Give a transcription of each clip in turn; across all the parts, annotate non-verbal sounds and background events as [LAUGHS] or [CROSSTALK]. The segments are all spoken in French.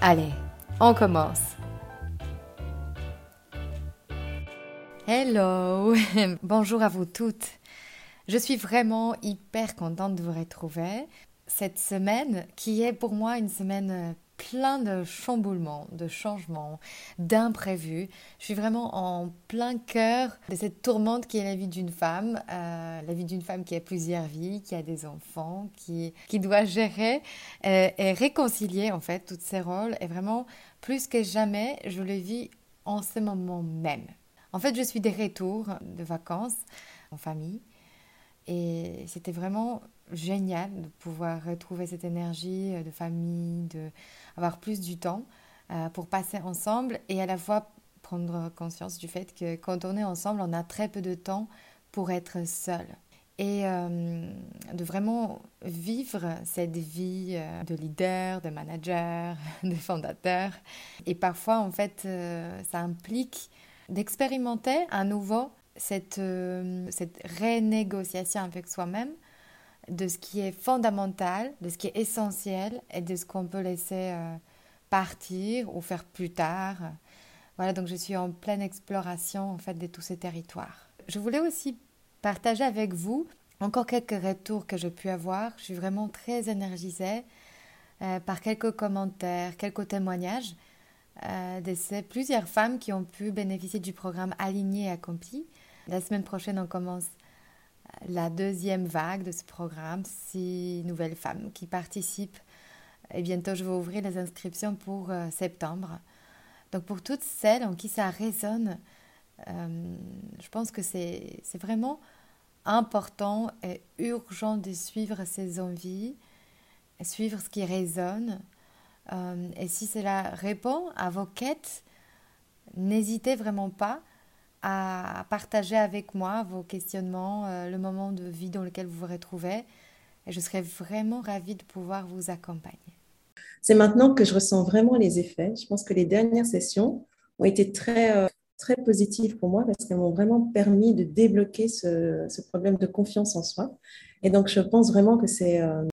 Allez, on commence. Hello, [LAUGHS] bonjour à vous toutes. Je suis vraiment hyper contente de vous retrouver cette semaine qui est pour moi une semaine plein de chamboulements, de changements, d'imprévus. Je suis vraiment en plein cœur de cette tourmente qui est la vie d'une femme, euh, la vie d'une femme qui a plusieurs vies, qui a des enfants, qui, qui doit gérer euh, et réconcilier en fait tous ces rôles. Et vraiment, plus que jamais, je le vis en ce moment même. En fait, je suis des retours de vacances en famille. Et c'était vraiment génial de pouvoir retrouver cette énergie de famille, de plus du temps euh, pour passer ensemble et à la fois prendre conscience du fait que quand on est ensemble, on a très peu de temps pour être seul. Et euh, de vraiment vivre cette vie euh, de leader, de manager, [LAUGHS] de fondateur. Et parfois, en fait, ça implique d'expérimenter à nouveau cette, cette renégociation avec soi-même de ce qui est fondamental, de ce qui est essentiel et de ce qu'on peut laisser euh, partir ou faire plus tard. Voilà, donc je suis en pleine exploration en fait de tous ces territoires. Je voulais aussi partager avec vous encore quelques retours que j'ai pu avoir. Je suis vraiment très énergisée euh, par quelques commentaires, quelques témoignages euh, de ces plusieurs femmes qui ont pu bénéficier du programme Aligné et Accompli. La semaine prochaine, on commence la deuxième vague de ce programme, six nouvelles femmes qui participent. Et bientôt, je vais ouvrir les inscriptions pour euh, septembre. Donc, pour toutes celles en qui ça résonne, euh, je pense que c'est vraiment important et urgent de suivre ses envies, suivre ce qui résonne. Euh, et si cela répond à vos quêtes, n'hésitez vraiment pas à partager avec moi vos questionnements, euh, le moment de vie dans lequel vous vous retrouvez. Et je serais vraiment ravie de pouvoir vous accompagner. C'est maintenant que je ressens vraiment les effets. Je pense que les dernières sessions ont été très, euh, très positives pour moi parce qu'elles m'ont vraiment permis de débloquer ce, problème de confiance en soi. Et donc, je pense vraiment que c'est euh,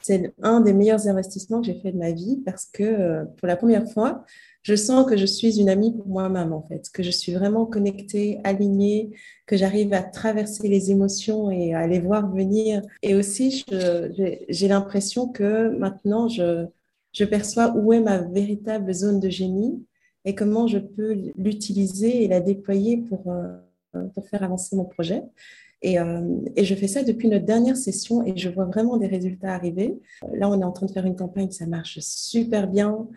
un des meilleurs investissements que j'ai fait de ma vie parce que pour la première fois, je sens que je suis une amie pour moi-même, en fait, que je suis vraiment connectée, alignée, que j'arrive à traverser les émotions et à les voir venir. Et aussi, j'ai l'impression que maintenant, je, perçois où est ma véritable zone de génie et comment je peux l'utiliser et la déployer pour, euh, faire avancer mon projet. Et, euh, et, je fais ça depuis notre dernière session et je vois vraiment des résultats arriver. Là, on est en train de faire une campagne, ça marche super bien.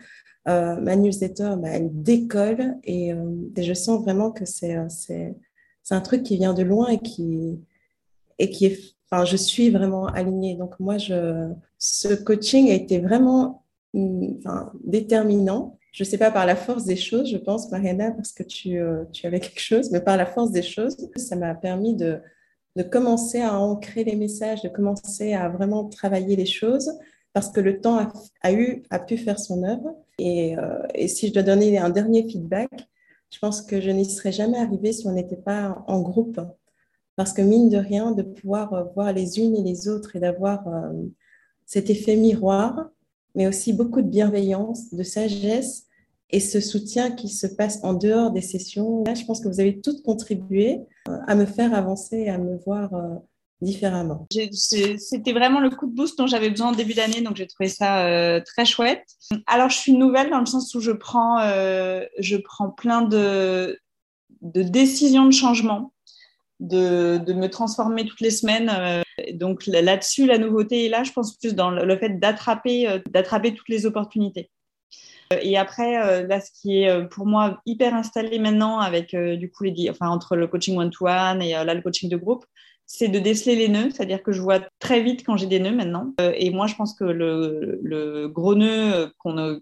Euh, ma newsletter, bah, elle décolle euh, et, je sens vraiment que euh, c'est un truc qui vient de loin et qui, et qui est, enfin, je suis vraiment alignée. Donc moi, je, ce coaching a été vraiment mm, enfin, déterminant. Je ne sais pas par la force des choses, je pense, Mariana, parce que tu, tu avais quelque chose, mais par la force des choses, ça m'a permis de, de commencer à ancrer les messages, de commencer à vraiment travailler les choses parce que le temps a, eu, a pu faire son œuvre. Et, euh, et, si je dois donner un dernier feedback, je pense que je n'y serais jamais arrivée si on n'était pas en groupe. Parce que mine de rien, de pouvoir euh, voir les unes et les autres et d'avoir euh, cet effet miroir, mais aussi beaucoup de bienveillance, de sagesse et ce soutien qui se passe en dehors des sessions. Là, je pense que vous avez toutes contribué à me faire avancer et à me voir différemment. C'était vraiment le coup de boost dont j'avais besoin en début d'année, donc j'ai trouvé ça euh, très chouette. Alors, je suis nouvelle dans le sens où je prends, euh, je prends plein de, de décisions de changement, de, de, me transformer toutes les semaines. Euh, donc là-dessus, la nouveauté est là, je pense plus dans le fait d'attraper d'attraper toutes les opportunités. Et après, là, ce qui est pour moi hyper installé maintenant avec du coup les, enfin entre le coaching one-to-one et là le coaching de groupe, c'est de déceler les nœuds, c'est-à-dire que je vois très vite quand j'ai des nœuds maintenant. Euh, et moi, je pense que le, gros nœud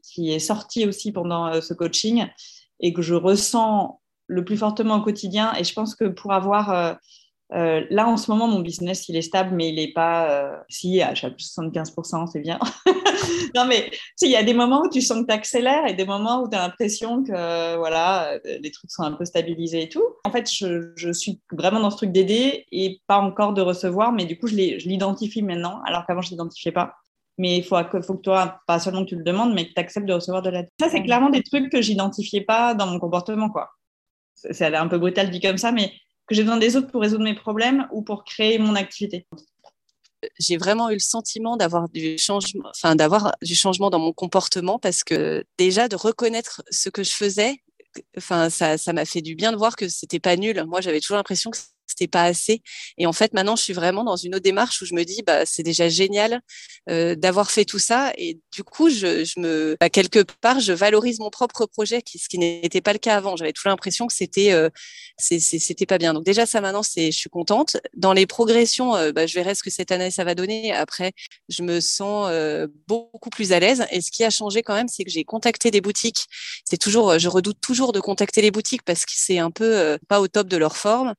qui est sorti aussi pendant euh, ce coaching et que je ressens le plus fortement au quotidien, et je pense que pour avoir euh, euh, là, en ce moment, mon business, il est stable, mais il n'est pas. Euh, si, à 75%, c'est bien. [LAUGHS] non, mais il y a des moments où tu sens que tu accélères et des moments où tu as l'impression que voilà, les trucs sont un peu stabilisés et tout. En fait, je, je suis vraiment dans ce truc d'aider et pas encore de recevoir, mais du coup, je l'identifie maintenant, alors qu'avant, je ne l'identifiais pas. Mais il faut, faut que toi, pas seulement que tu le demandes, mais que tu acceptes de recevoir de l'aide. Ça, c'est clairement des trucs que j'identifiais pas dans mon comportement, quoi. C'est un peu brutal dit comme ça, mais que j'ai besoin des autres pour résoudre mes problèmes ou pour créer mon activité j'ai vraiment eu le sentiment d'avoir du changement, du changement dans mon comportement parce que déjà de reconnaître ce que je faisais, ça m'a fait du bien de voir que c'était pas nul. Moi, j'avais toujours l'impression que c'était pas assez. Et en fait, maintenant, je suis vraiment dans une autre démarche où je me dis, bah, c'est déjà génial euh, d'avoir fait tout ça. Et du coup, je, je me, bah, quelque part, je valorise mon propre projet, ce qui n'était pas le cas avant. J'avais toujours l'impression que c'était, euh, c'était pas bien. Donc déjà, ça maintenant, c'est, je suis contente. Dans les progressions, euh, bah, je verrai ce que cette année ça va donner. Après, je me sens euh, beaucoup plus à l'aise. Et ce qui a changé quand même, c'est que j'ai contacté des boutiques. C'est toujours, je redoute toujours de contacter les boutiques parce que c'est un peu euh, pas au top de leur forme.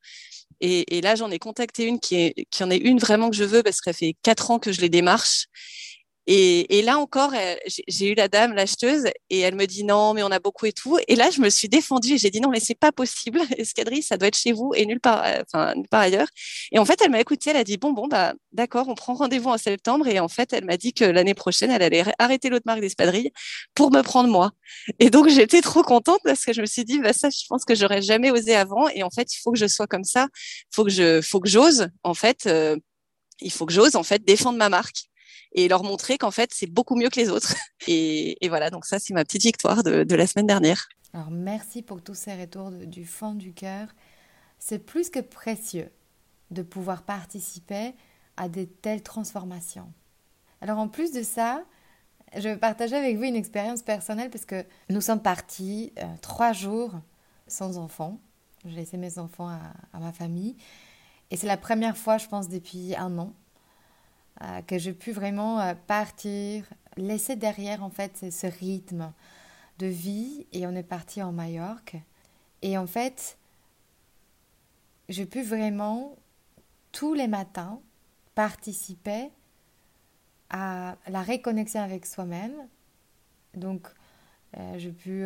Et, là, j'en ai contacté une qui, qui en est une vraiment que je veux parce que ça fait quatre ans que je les démarche. Et, là encore, j'ai eu la dame, l'acheteuse, et elle me dit non, mais on a beaucoup et tout. Et là, je me suis défendue et j'ai dit non, mais c'est pas possible. [LAUGHS] Escadrille, ça doit être chez vous et nulle part, euh, enfin, nulle part ailleurs. Et en fait, elle m'a écoutée, elle a dit bon, bon, bah, d'accord, on prend rendez-vous en septembre. Et en fait, elle m'a dit que l'année prochaine, elle allait arrêter l'autre marque d'espadrille pour me prendre moi. Et donc, j'étais trop contente parce que je me suis dit, bah, ça, je pense que j'aurais jamais osé avant. Et en fait, il faut que je sois comme ça. Il faut que je, faut que j'ose, en fait, euh, il faut que j'ose, en fait, défendre ma marque et leur montrer qu'en fait, c'est beaucoup mieux que les autres. [LAUGHS] Et, voilà, donc ça, c'est ma petite victoire de, la semaine dernière. Alors, merci pour tous ces retours du fond du cœur. C'est plus que précieux de pouvoir participer à de telles transformations. Alors, en plus de ça, je vais partager avec vous une expérience personnelle parce que nous sommes partis euh, trois jours sans enfants. J'ai laissé mes enfants à, à ma famille. Et c'est la première fois, je pense, depuis un an euh, que j'ai pu vraiment euh, partir, laisser derrière en fait ce rythme de vie et on est parti en Majorque. Et en fait, j'ai pu vraiment tous les matins participer à la réconnexion avec soi-même. Donc, euh, j'ai pu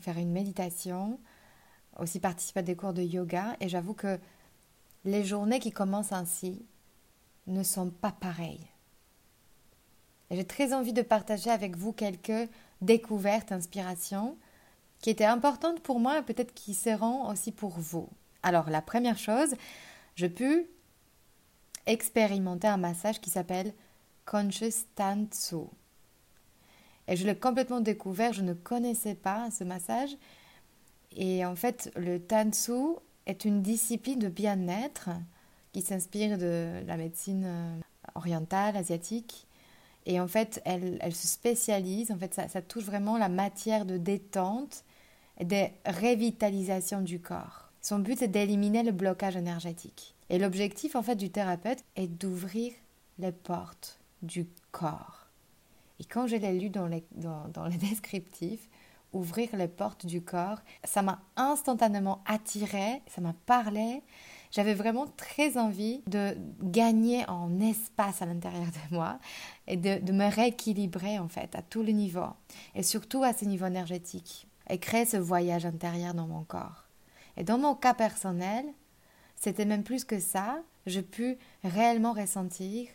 faire une méditation, aussi participer à des cours de yoga. Et j'avoue que les journées qui commencent ainsi, ne sont pas pareils. J'ai très envie de partager avec vous quelques découvertes, inspirations qui étaient importantes pour moi et peut-être qui seront aussi pour vous. Alors la première chose, je pu expérimenter un massage qui s'appelle Conscious Tansu. Et je l'ai complètement découvert, je ne connaissais pas ce massage. Et en fait, le Tansu est une discipline de bien-être qui s'inspire de la médecine euh, orientale, asiatique. Et en fait, elle, elle se spécialise, en fait, ça, touche vraiment la matière de détente et de révitalisation du corps. Son but est d'éliminer le blocage énergétique. Et l'objectif, en fait, du thérapeute est d'ouvrir les portes du corps. Et quand je l'ai lu dans les, dans les [LAUGHS] descriptifs, ouvrir les portes du corps, ça m'a instantanément attiré, ça m'a parlé, j'avais vraiment très envie de gagner en espace à l'intérieur de moi et de, me rééquilibrer en fait à tous les niveaux et surtout à ce niveau énergétique et créer ce voyage intérieur dans mon corps. Et dans mon cas personnel, c'était même plus que ça, je pu réellement ressentir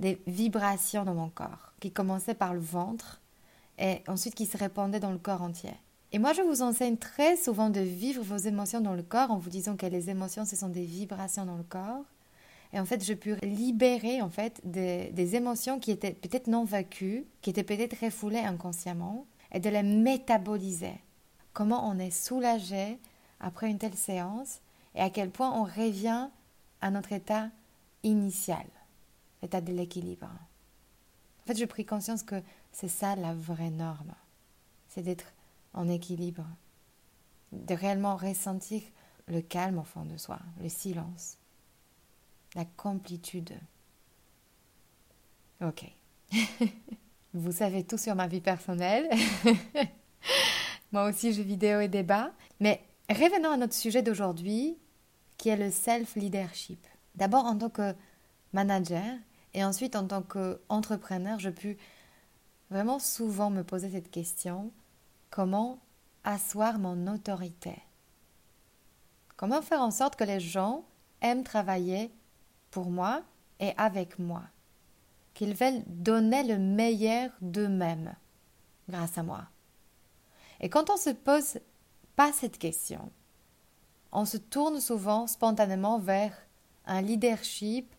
des vibrations dans mon corps qui commençaient par le ventre et ensuite qui se répandaient dans le corps entier. Et moi, je vous enseigne très souvent de vivre vos émotions dans le corps en vous disant que les émotions, ce sont des vibrations dans le corps. Et en fait, je peux libérer en fait des, émotions qui étaient peut-être non vaincues, qui étaient peut-être refoulées inconsciemment, et de les métaboliser. Comment on est soulagé après une telle séance et à quel point on revient à notre état initial, l'état de l'équilibre. En fait, j'ai pris conscience que c'est ça la vraie norme, c'est d'être en équilibre, de réellement ressentir le calme au fond de soi, le silence, la complétude. Ok. [LAUGHS] Vous savez tout sur ma vie personnelle. [LAUGHS] Moi aussi, je vidéo et débat. Mais revenons à notre sujet d'aujourd'hui, qui est le self-leadership. D'abord en tant que manager et ensuite en tant qu'entrepreneur, je peux vraiment souvent me poser cette question comment asseoir mon autorité? Comment faire en sorte que les gens aiment travailler pour moi et avec moi? Qu'ils veulent donner le meilleur d'eux-mêmes grâce à moi. Et quand on se pose pas cette question, on se tourne souvent spontanément vers un leadership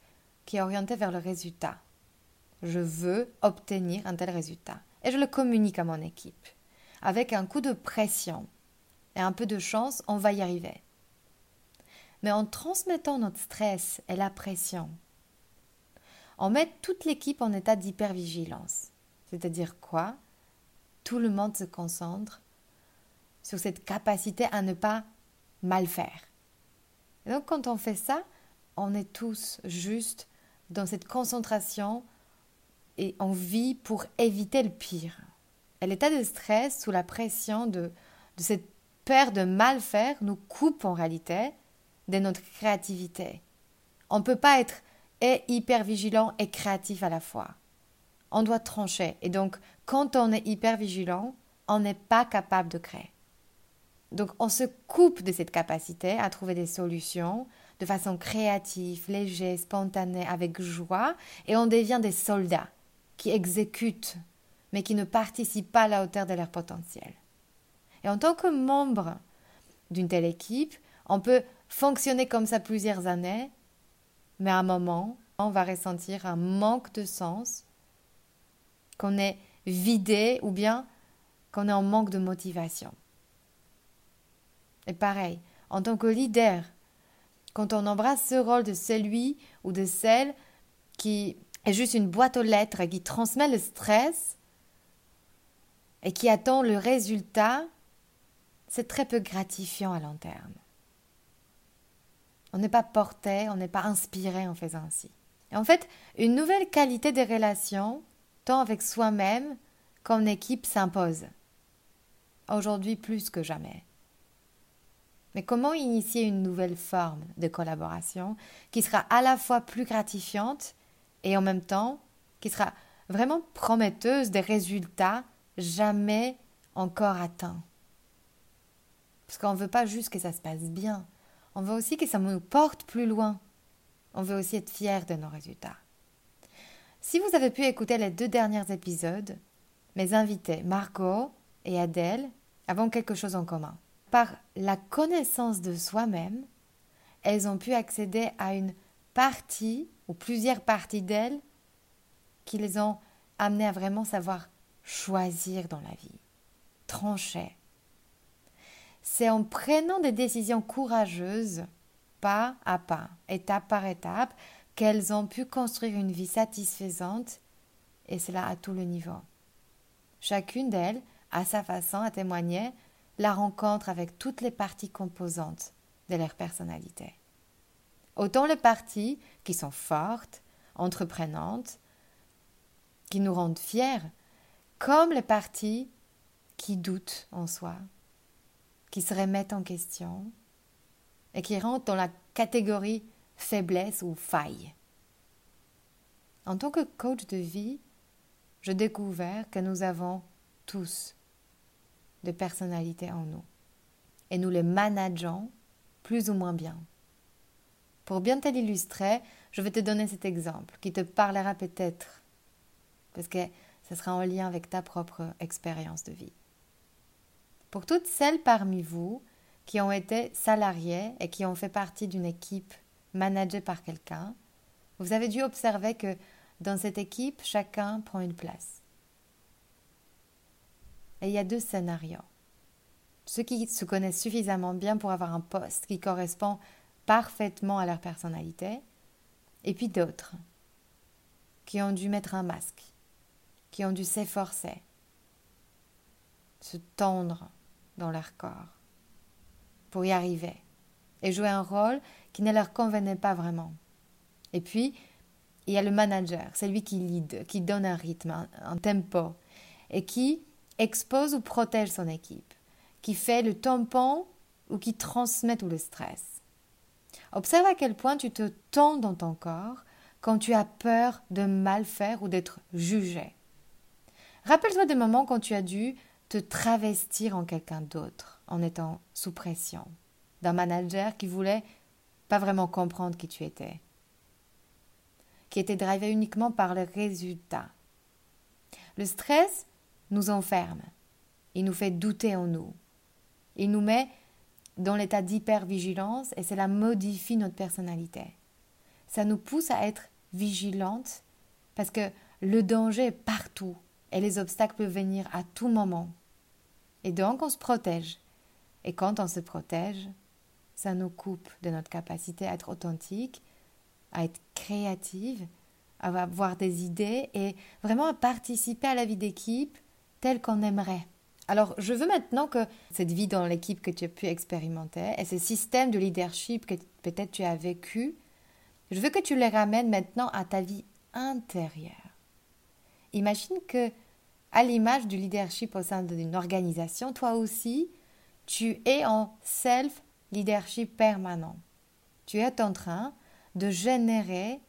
qui est orienté vers le résultat. Je veux obtenir un tel résultat. Et je le communique à mon équipe. Avec un coup de pression et un peu de chance, on va y arriver mais en transmettant notre stress et la pression, on met toute l'équipe en état d'hypervigilance. C'est-à-dire quoi? Tout le monde se concentre sur cette capacité à ne pas mal faire. Donc quand on fait ça, on est tous juste dans cette concentration et on vit pour éviter le pire. L'état de stress sous la pression de, de cette peur de mal faire nous coupe en réalité de notre créativité. On ne peut pas être et hyper vigilant et créatif à la fois. On doit trancher. Et donc, quand on est hyper vigilant, on n'est pas capable de créer. Donc, on se coupe de cette capacité à trouver des solutions de façon créative, légère, spontanée, avec joie, et on devient des soldats qui exécutent, mais qui ne participent pas à la hauteur de leur potentiel. Et en tant que membre d'une telle équipe, on peut fonctionner comme ça plusieurs années, mais à un moment, on va ressentir un manque de sens, qu'on est vidé ou bien qu'on est en manque de motivation. Et pareil, en tant que leader, quand on embrasse ce rôle de celui ou de celle qui est juste une boîte aux lettres et qui transmet le stress et qui attend le résultat, c'est très peu gratifiant à long terme. On n'est pas porté, on n'est pas inspiré en faisant ainsi. En fait, une nouvelle qualité des relations, tant avec soi-même qu'en équipe, s'impose. Aujourd'hui plus que jamais. Mais comment initier une nouvelle forme de collaboration qui sera à la fois plus gratifiante et en même temps qui sera vraiment prometteuse des résultats jamais encore atteints Parce qu'on ne veut pas juste que ça se passe bien, on veut aussi que ça nous porte plus loin. On veut aussi être fier de nos résultats. Si vous avez pu écouter les deux derniers épisodes, mes invités Margot et Adèle avons quelque chose en commun. Par la connaissance de soi-même, elles ont pu accéder à une partie ou plusieurs parties d'elles qui les ont amenées à vraiment savoir choisir dans la vie, trancher, c'est en prenant des décisions courageuses, pas à pas, étape par étape, qu'elles ont pu construire une vie satisfaisante, et cela à tout le niveau. Chacune d'elles, à sa façon, a témoigné la rencontre avec toutes les parties composantes de leur personnalité. Autant les parties qui sont fortes, entreprenantes, qui nous rendent fiers, comme les parties qui doutent en soi, qui se remettent en question et qui rentrent dans la catégorie faiblesse ou faille. En tant que coach de vie, je découvert que nous avons tous des personnalités en nous et nous les manageons plus ou moins bien. Pour bien te l'illustrer, je vais te donner cet exemple qui te parlera peut-être parce que ce sera en lien avec ta propre expérience de vie. Pour toutes celles parmi vous qui ont été salariées et qui ont fait partie d'une équipe managée par quelqu'un, Vous avez dû observer que dans cette équipe, chacun prend une place. Et il y a deux scénarios. Ceux qui se connaissent suffisamment bien pour avoir un poste qui correspond parfaitement à leur personnalité, et puis d'autres qui ont dû mettre un masque, qui ont dû s'efforcer, se tendre dans leur corps pour y arriver et jouer un rôle qui ne leur convenait pas vraiment. Et puis, il y a le manager, c'est lui qui lead, qui donne un rythme, un, tempo, et qui expose ou protège son équipe, qui fait le tampon ou qui transmet tout le stress. Observe à quel point tu te tends dans ton corps quand tu as peur de mal faire ou d'être jugé. Rappelle-toi des moments quand tu as dû te travestir en quelqu'un d'autre en étant sous pression, d'un manager qui voulait pas vraiment comprendre qui tu étais, qui était drivé uniquement par le résultat. Le stress nous enferme, il nous fait douter en nous, il nous met dans l'état d'hypervigilance et cela modifie notre personnalité. Ça nous pousse à être vigilantes parce que le danger est partout et les obstacles peuvent venir à tout moment. Et donc on se protège. Et quand on se protège, ça nous coupe de notre capacité à être authentique, à être créative, à avoir des idées et vraiment à participer à la vie d'équipe telle qu'on aimerait. Alors, je veux maintenant que cette vie dans l'équipe que tu as pu expérimenter et ce système de leadership que peut-être tu as vécu, je veux que tu les ramènes maintenant à ta vie intérieure. Imagine que à l'image du leadership au sein d'une organisation, toi aussi, tu es en self-leadership permanent. Tu es en train de générer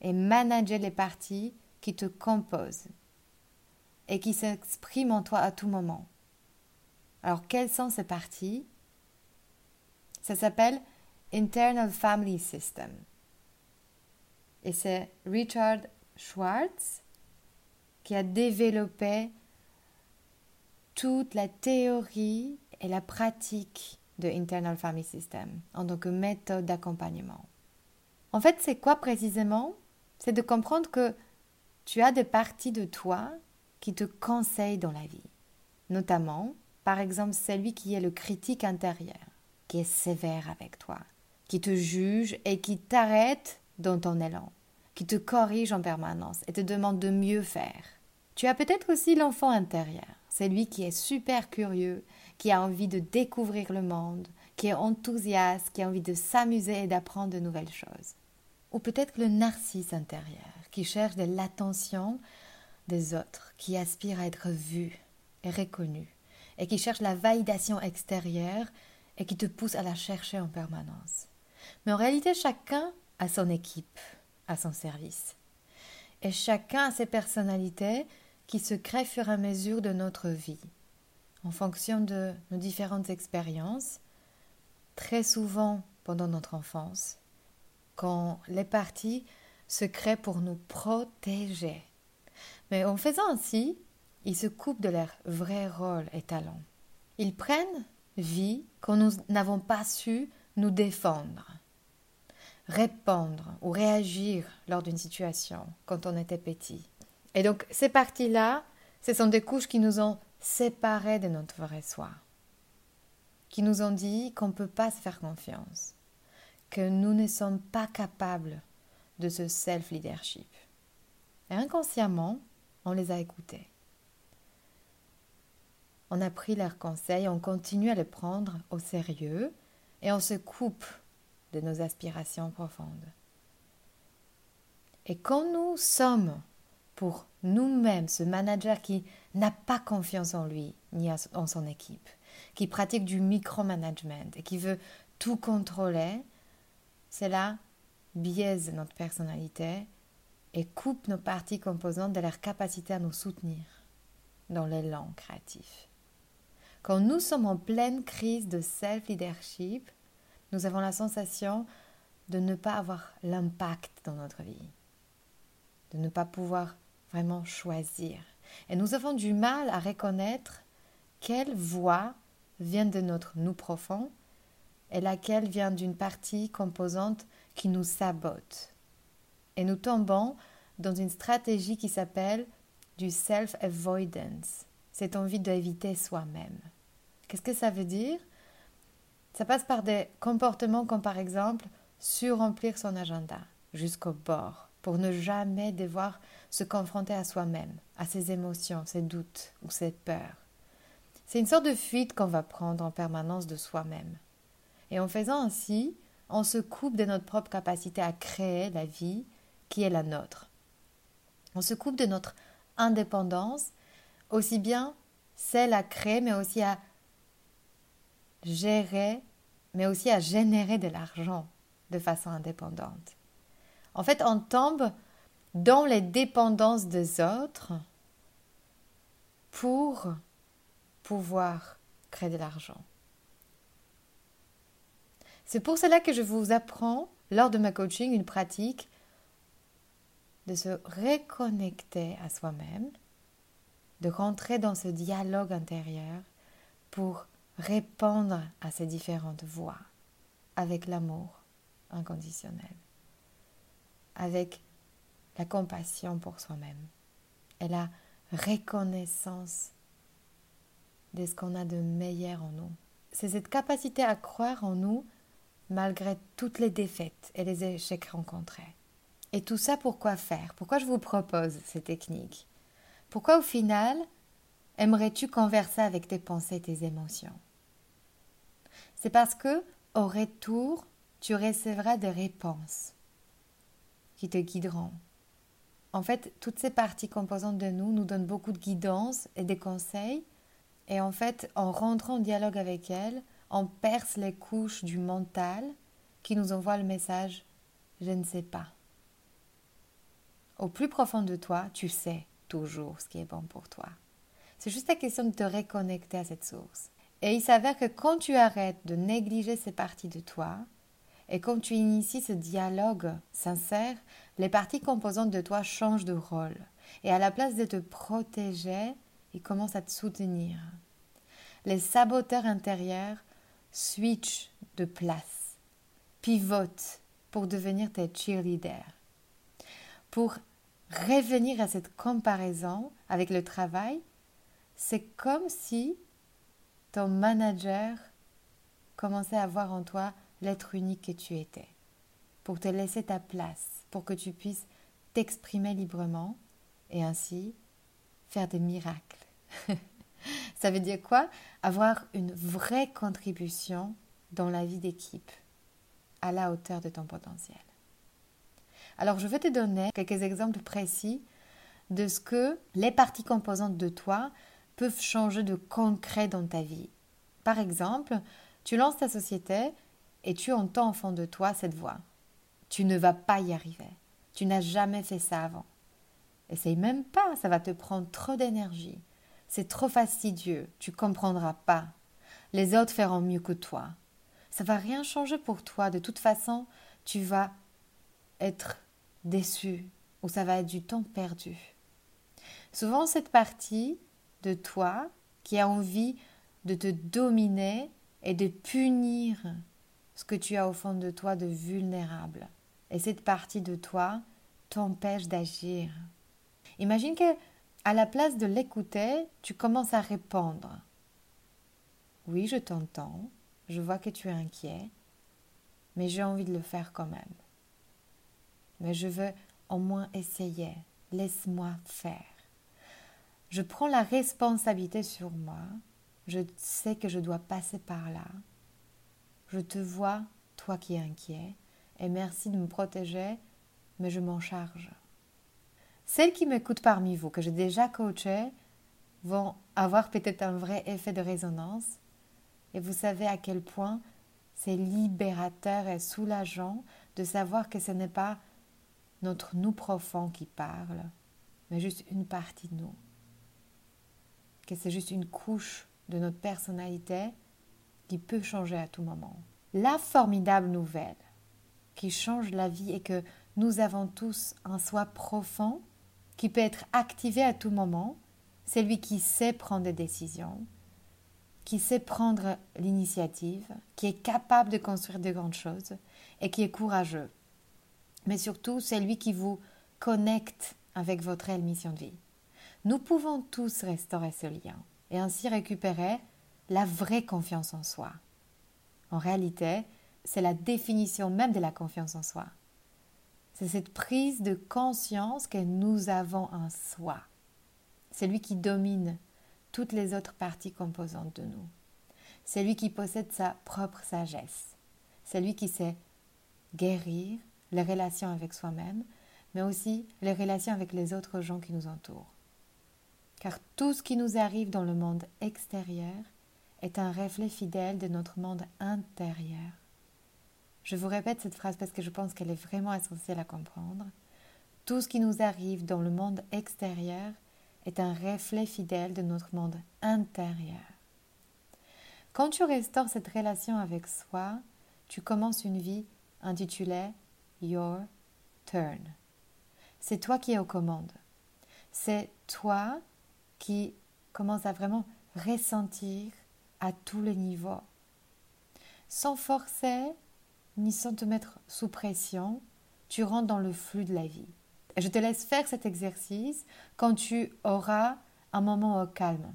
et manager les parties qui te composent et qui s'expriment en toi à tout moment. Alors, quelles sont ces parties? Ça s'appelle Internal Family System. Et c'est Richard Schwartz qui a développé toute la théorie et la pratique de Internal Family System en tant que méthode d'accompagnement. En fait, c'est quoi précisément? C'est de comprendre que tu as des parties de toi qui te conseillent dans la vie. Notamment, par exemple, celui qui est le critique intérieur, qui est sévère avec toi, qui te juge et qui t'arrête dans ton élan, qui te corrige en permanence et te demande de mieux faire. Tu as peut-être aussi l'enfant intérieur, celui qui est super curieux, qui a envie de découvrir le monde, qui est enthousiaste, qui a envie de s'amuser et d'apprendre de nouvelles choses. Ou peut-être le narcisse intérieur, qui cherche de l'attention des autres, qui aspire à être vu et reconnu, et qui cherche la validation extérieure et qui te pousse à la chercher en permanence. Mais en réalité, chacun a son équipe à son service. Et chacun a ses personnalités qui se crée fur et à mesure de notre vie, en fonction de nos différentes expériences, très souvent pendant notre enfance, quand les parties se créent pour nous protéger. Mais en faisant ainsi, ils se coupent de leur vrai rôle et talent. Ils prennent vie quand nous n'avons pas su nous défendre, répondre ou réagir lors d'une situation quand on était petit. Et donc, ces parties-là, ce sont des couches qui nous ont séparés de notre vrai soi, qui nous ont dit qu'on ne peut pas se faire confiance, que nous ne sommes pas capables de ce self-leadership. Et inconsciemment, on les a écoutés. On a pris leurs conseils, on continue à les prendre au sérieux et on se coupe de nos aspirations profondes. Et quand nous sommes pour nous-mêmes, ce manager qui n'a pas confiance en lui ni en son équipe, qui pratique du micromanagement et qui veut tout contrôler, cela biaise notre personnalité et coupe nos parties composantes de leur capacité à nous soutenir dans l'élan créatif. Quand nous sommes en pleine crise de self-leadership, nous avons la sensation de ne pas avoir l'impact dans notre vie, de ne pas pouvoir vraiment choisir. Et nous avons du mal à reconnaître quelle voix vient de notre nous profond et laquelle vient d'une partie composante qui nous sabote Et nous tombons dans une stratégie qui s'appelle du self-avoidance, cette envie d'éviter soi-même. Qu'est-ce que ça veut dire? Ça passe par des comportements comme par exemple surremplir son agenda jusqu'au bord pour ne jamais devoir se confronter à soi-même, à ses émotions, ses doutes ou ses peurs. C'est une sorte de fuite qu'on va prendre en permanence de soi-même. Et en faisant ainsi, on se coupe de notre propre capacité à créer la vie qui est la nôtre. On se coupe de notre indépendance, aussi bien celle à créer, mais aussi à gérer, mais aussi à générer de l'argent de façon indépendante. En fait, on tombe dans les dépendances des autres pour pouvoir créer de l'argent. C'est pour cela que je vous apprends, lors de ma coaching, une pratique de se reconnecter à soi-même, de rentrer dans ce dialogue intérieur pour répondre à ces différentes voix avec l'amour inconditionnel, avec la compassion pour soi-même et la reconnaissance de ce qu'on a de meilleur en nous. C'est cette capacité à croire en nous malgré toutes les défaites et les échecs rencontrés. Et tout ça, pourquoi faire? Pourquoi je vous propose ces techniques? Pourquoi au final, aimerais-tu converser avec tes pensées et tes émotions? C'est parce que, au retour, tu recevras des réponses qui te guideront. En fait, toutes ces parties composantes de nous nous donnent beaucoup de guidance et des conseils. Et en fait, en rentrant en dialogue avec elles, on perce les couches du mental qui nous envoie le message je ne sais pas. Au plus profond de toi, tu sais toujours ce qui est bon pour toi. C'est juste la question de te reconnecter à cette source. Et il s'avère que quand tu arrêtes de négliger ces parties de toi, et quand tu inities ce dialogue sincère, les parties composantes de toi changent de rôle. Et à la place de te protéger, ils commencent à te soutenir. Les saboteurs intérieurs switch de place, pivote pour devenir tes cheerleaders. Pour revenir à cette comparaison avec le travail, c'est comme si ton manager commençait à voir en toi l'être unique que tu étais, pour te laisser ta place, pour que tu puisses t'exprimer librement et ainsi faire des miracles. [LAUGHS] Ça veut dire quoi? Avoir une vraie contribution dans la vie d'équipe, à la hauteur de ton potentiel. Alors, je vais te donner quelques exemples précis de ce que les parties composantes de toi peuvent changer de concret dans ta vie. Par exemple, tu lances ta société et tu entends au fond de toi cette voix. Tu ne vas pas y arriver. Tu n'as jamais fait ça avant. Essaye même pas, ça va te prendre trop d'énergie. C'est trop fastidieux, tu comprendras pas. Les autres feront mieux que toi. Ça va rien changer pour toi. De toute façon, tu vas être déçu ou ça va être du temps perdu. Souvent, cette partie de toi qui a envie de te dominer et de punir ce que tu as au fond de toi de vulnérable. Et cette partie de toi t'empêche d'agir. Imagine que à la place de l'écouter, tu commences à répondre. Oui, je t'entends, je vois que tu es inquiet, mais j'ai envie de le faire quand même. Mais je veux au moins essayer. Laisse-moi faire. Je prends la responsabilité sur moi. Je sais que je dois passer par là. Je te vois, toi qui es inquiet, et merci de me protéger, mais je m'en charge. Celles qui m'écoutent parmi vous, que j'ai déjà coachées, vont avoir peut-être un vrai effet de résonance. Et vous savez à quel point c'est libérateur et soulageant de savoir que ce n'est pas notre nous profond qui parle, mais juste une partie de nous. Que c'est juste une couche de notre personnalité qui peut changer à tout moment. La formidable nouvelle qui change la vie est que nous avons tous un soi profond qui peut être activé à tout moment, c'est lui qui sait prendre des décisions, qui sait prendre l'initiative, qui est capable de construire de grandes choses et qui est courageux. mais surtout celui qui vous connecte avec votre réelle mission de vie. Nous pouvons tous restaurer ce lien et ainsi récupérer la vraie confiance en soi. En réalité, c'est la définition même de la confiance en soi. C'est cette prise de conscience que nous avons en soi. C'est lui qui domine toutes les autres parties composantes de nous. C'est lui qui possède sa propre sagesse. C'est lui qui sait guérir les relations avec soi-même, mais aussi les relations avec les autres gens qui nous entourent. Car tout ce qui nous arrive dans le monde extérieur est un reflet fidèle de notre monde intérieur. Je vous répète cette phrase parce que je pense qu'elle est vraiment essentielle à comprendre. Tout ce qui nous arrive dans le monde extérieur est un reflet fidèle de notre monde intérieur. Quand tu restaures cette relation avec soi, tu commences une vie intitulée Your Turn. C'est toi qui es aux commandes. C'est toi qui commences à vraiment ressentir à tous les niveaux. Sans forcer ni sans te mettre sous pression, tu rentres dans le flux de la vie. Et je te laisse faire cet exercice quand tu auras un moment au calme.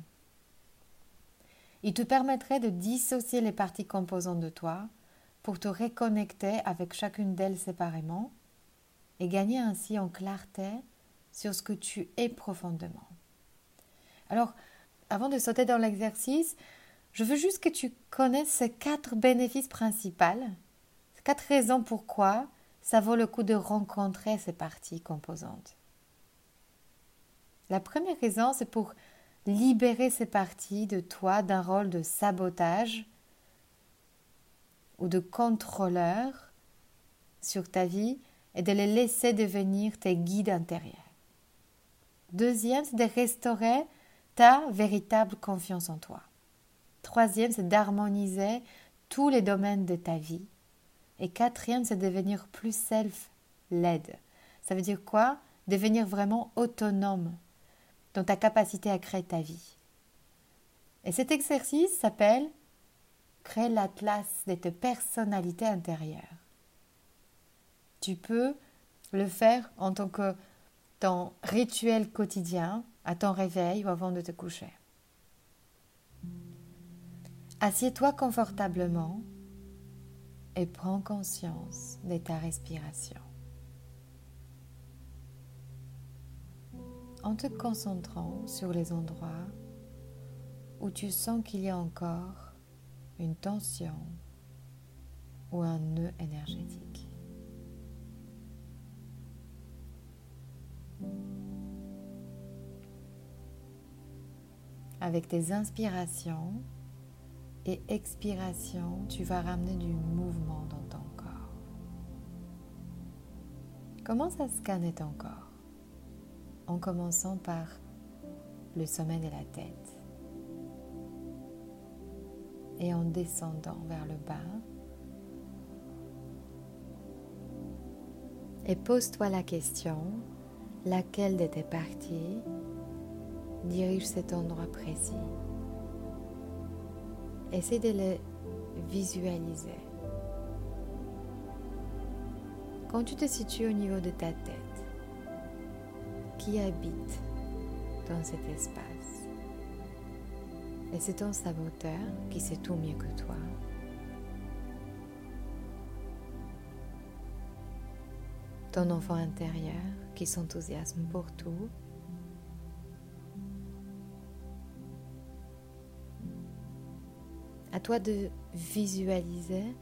Il te permettrait de dissocier les parties composantes de toi pour te reconnecter avec chacune d'elles séparément et gagner ainsi en clarté sur ce que tu es profondément. Alors, avant de sauter dans l'exercice, je veux juste que tu connaisses ces quatre bénéfices principaux, ces quatre raisons pourquoi ça vaut le coup de rencontrer ces parties composantes. La première raison, c'est pour libérer ces parties de toi d'un rôle de sabotage ou de contrôleur sur ta vie et de les laisser devenir tes guides intérieurs. Deuxième, c'est de restaurer ta véritable confiance en toi. Troisième, c'est d'harmoniser tous les domaines de ta vie. Et quatrième, c'est de devenir plus self-led. Ça veut dire quoi? Devenir vraiment autonome dans ta capacité à créer ta vie. Et cet exercice s'appelle Créer l'atlas de tes personnalités intérieures. Tu peux le faire en tant que ton rituel quotidien, à ton réveil ou avant de te coucher. Assieds-toi confortablement et prends conscience de ta respiration. En te concentrant sur les endroits où tu sens qu'il y a encore une tension ou un nœud énergétique. Avec tes inspirations, et expiration, tu vas ramener du mouvement dans ton corps. Commence à scanner ton corps? En commençant par le sommet de la tête et en descendant vers le bas. Et pose-toi la question, laquelle de tes parties dirige cet endroit précis? Essaie de le visualiser. Quand tu te situes au niveau de ta tête, qui habite dans cet espace? Et c'est ton saboteur qui sait tout mieux que toi. Ton enfant intérieur qui s'enthousiasme pour tout toi de visualiser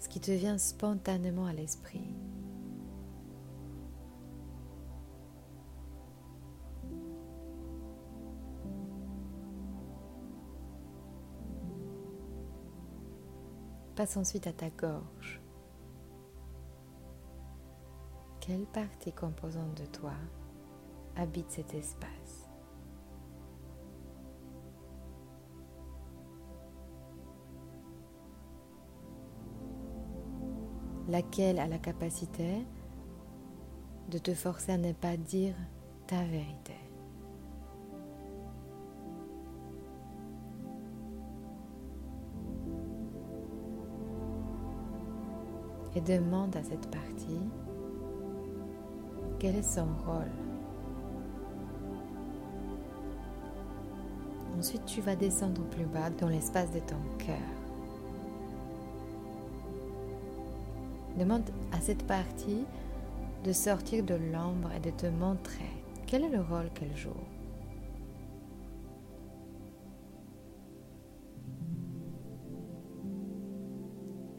ce qui te vient spontanément à l'esprit. Passe ensuite à ta gorge. Quelle partie composante de toi habite cet espace? Laquelle a la capacité de te forcer à ne pas dire ta vérité. Et demande à cette partie Quel est son rôle Ensuite, tu vas descendre plus bas dans l'espace de ton cœur. Demande à cette partie de sortir de l'ombre et de te montrer quel est le rôle qu'elle joue?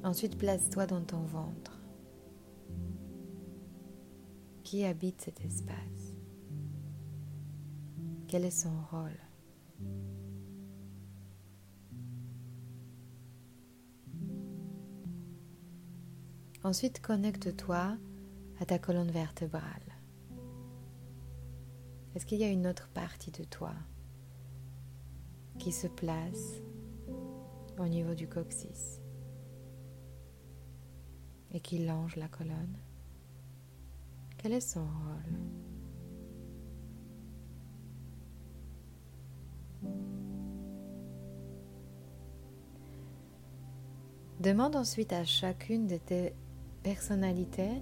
Ensuite, place-toi dans ton ventre. Qui habite cet espace? Quel est son rôle? Ensuite, connecte-toi à ta colonne vertébrale. Est-ce qu'il y a une autre partie de toi qui se place au niveau du coccyx et qui longe la colonne? Quel est son rôle? Demande ensuite à chacune de tes personnalités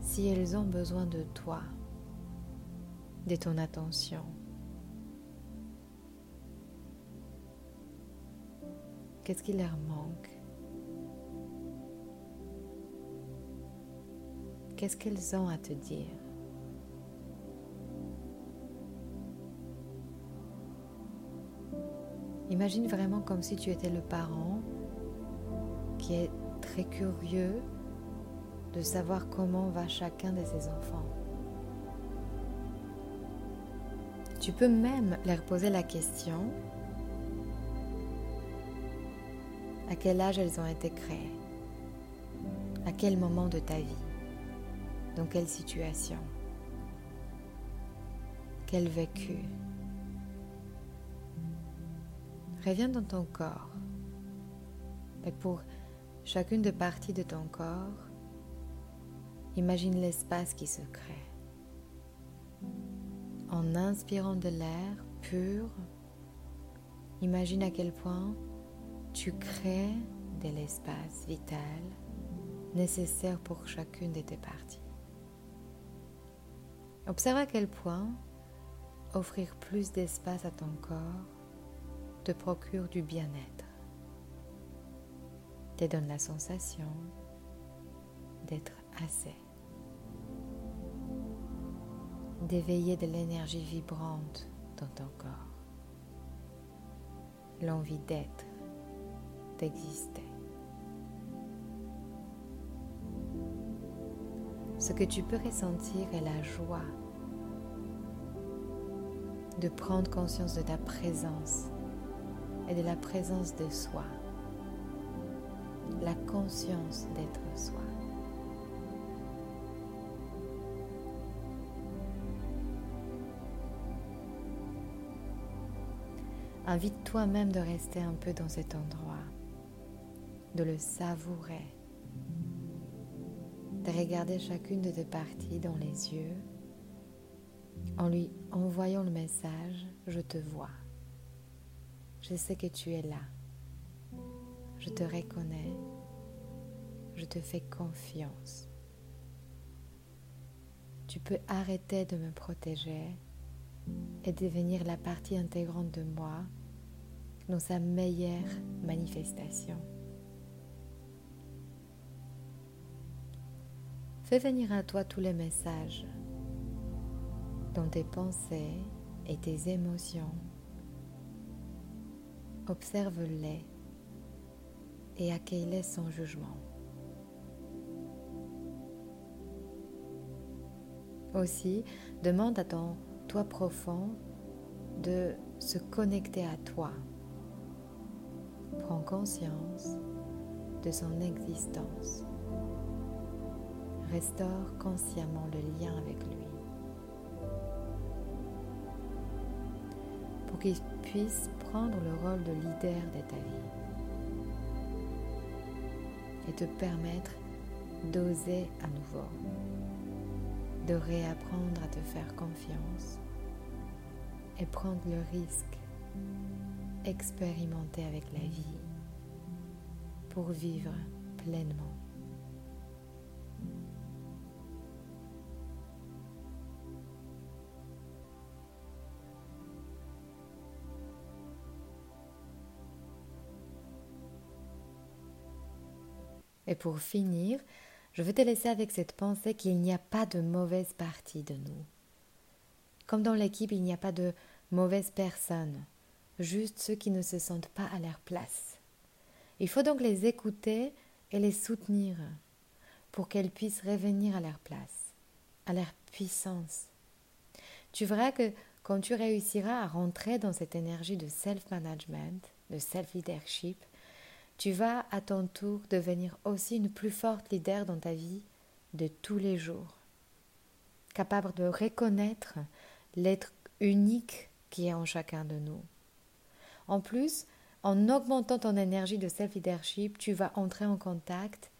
si elles ont besoin de toi, de ton attention. Qu'est-ce qui leur manque? Qu'est-ce qu'elles ont à te dire? Imagine vraiment comme si tu étais le parent qui est très curieux de savoir comment va chacun de ses enfants. Tu peux même leur poser la question à quel âge elles ont été créées, à quel moment de ta vie, dans quelle situation, quel vécu? Reviens dans ton corps et pour chacune des parties de ton corps, Imagine l'espace qui se crée. En inspirant de l'air pur, imagine à quel point tu crées de l'espace vital nécessaire pour chacune de tes parties. Observe à quel point offrir plus d'espace à ton corps te procure du bien-être, te donne la sensation d'être D'éveiller de l'énergie vibrante dans ton corps. L'envie d'être, d'exister. Ce que tu peux ressentir est la joie de prendre conscience de ta présence et de la présence de soi, la conscience d'être soi. Invite toi-même de rester un peu dans cet endroit, de le savourer, de regarder chacune de tes parties dans les yeux en lui envoyant le message Je te vois. Je sais que tu es là. Je te reconnais. Je te fais confiance. Tu peux arrêter de me protéger et devenir la partie intégrante de moi dans sa meilleure manifestation. Fais venir à toi tous les messages dans tes pensées et tes émotions. Observe-les et accueille-les sans jugement. Aussi, demande à ton toi profond de se connecter à toi. Prends conscience de son existence. Restaure consciemment le lien avec lui. Pour qu'il puisse prendre le rôle de leader de ta vie et te permettre d'oser à nouveau de réapprendre à te faire confiance et prendre le risque, expérimenter avec la vie pour vivre pleinement. Et pour finir, je veux te laisser avec cette pensée qu'il n'y a pas de mauvaise partie de nous. Comme dans l'équipe, il n'y a pas de mauvaise personne juste ceux qui ne se sentent pas à leur place. Il faut donc les écouter et les soutenir pour qu'elles puissent revenir à leur place, à leur puissance. Tu verras que quand tu réussiras à rentrer dans cette énergie de self-management, de self-leadership, tu vas à ton tour devenir aussi une plus forte leader dans ta vie de tous les jours, capable de reconnaître l'être unique qui est en chacun de nous. En plus, en augmentant ton énergie de self-leadership, tu vas entrer en contact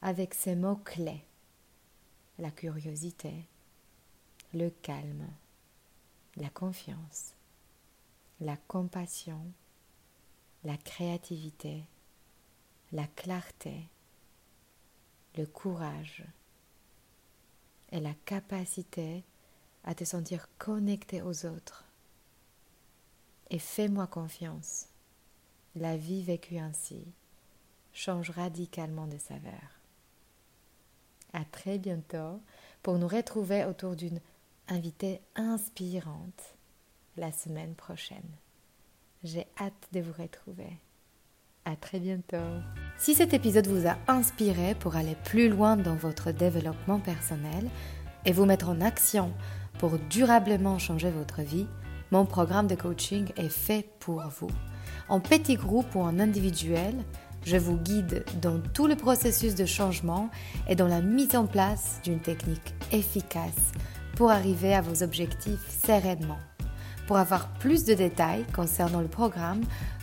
avec ces mots clés. La curiosité, le calme, la confiance, la compassion, la créativité, la clarté, le courage et la capacité à te sentir connecté aux autres. Et fais-moi confiance. La vie vécue ainsi change radicalement de saveur. À très bientôt pour nous retrouver autour d'une invitée inspirante la semaine prochaine. J'ai hâte de vous retrouver. À très bientôt. Si cet épisode vous a inspiré pour aller plus loin dans votre développement personnel et vous mettre en action pour durablement changer votre vie, mon programme de coaching est fait pour vous. En petit groupe ou en individuel, je vous guide dans tout le processus de changement et dans la mise en place d'une technique efficace pour arriver à vos objectifs sereinement. Pour avoir plus de détails concernant le programme,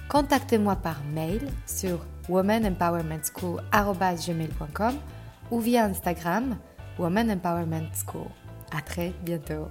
contactez-moi par mail sur womanempowermentschool.com ou via Instagram Woman Empowerment School. À très bientôt.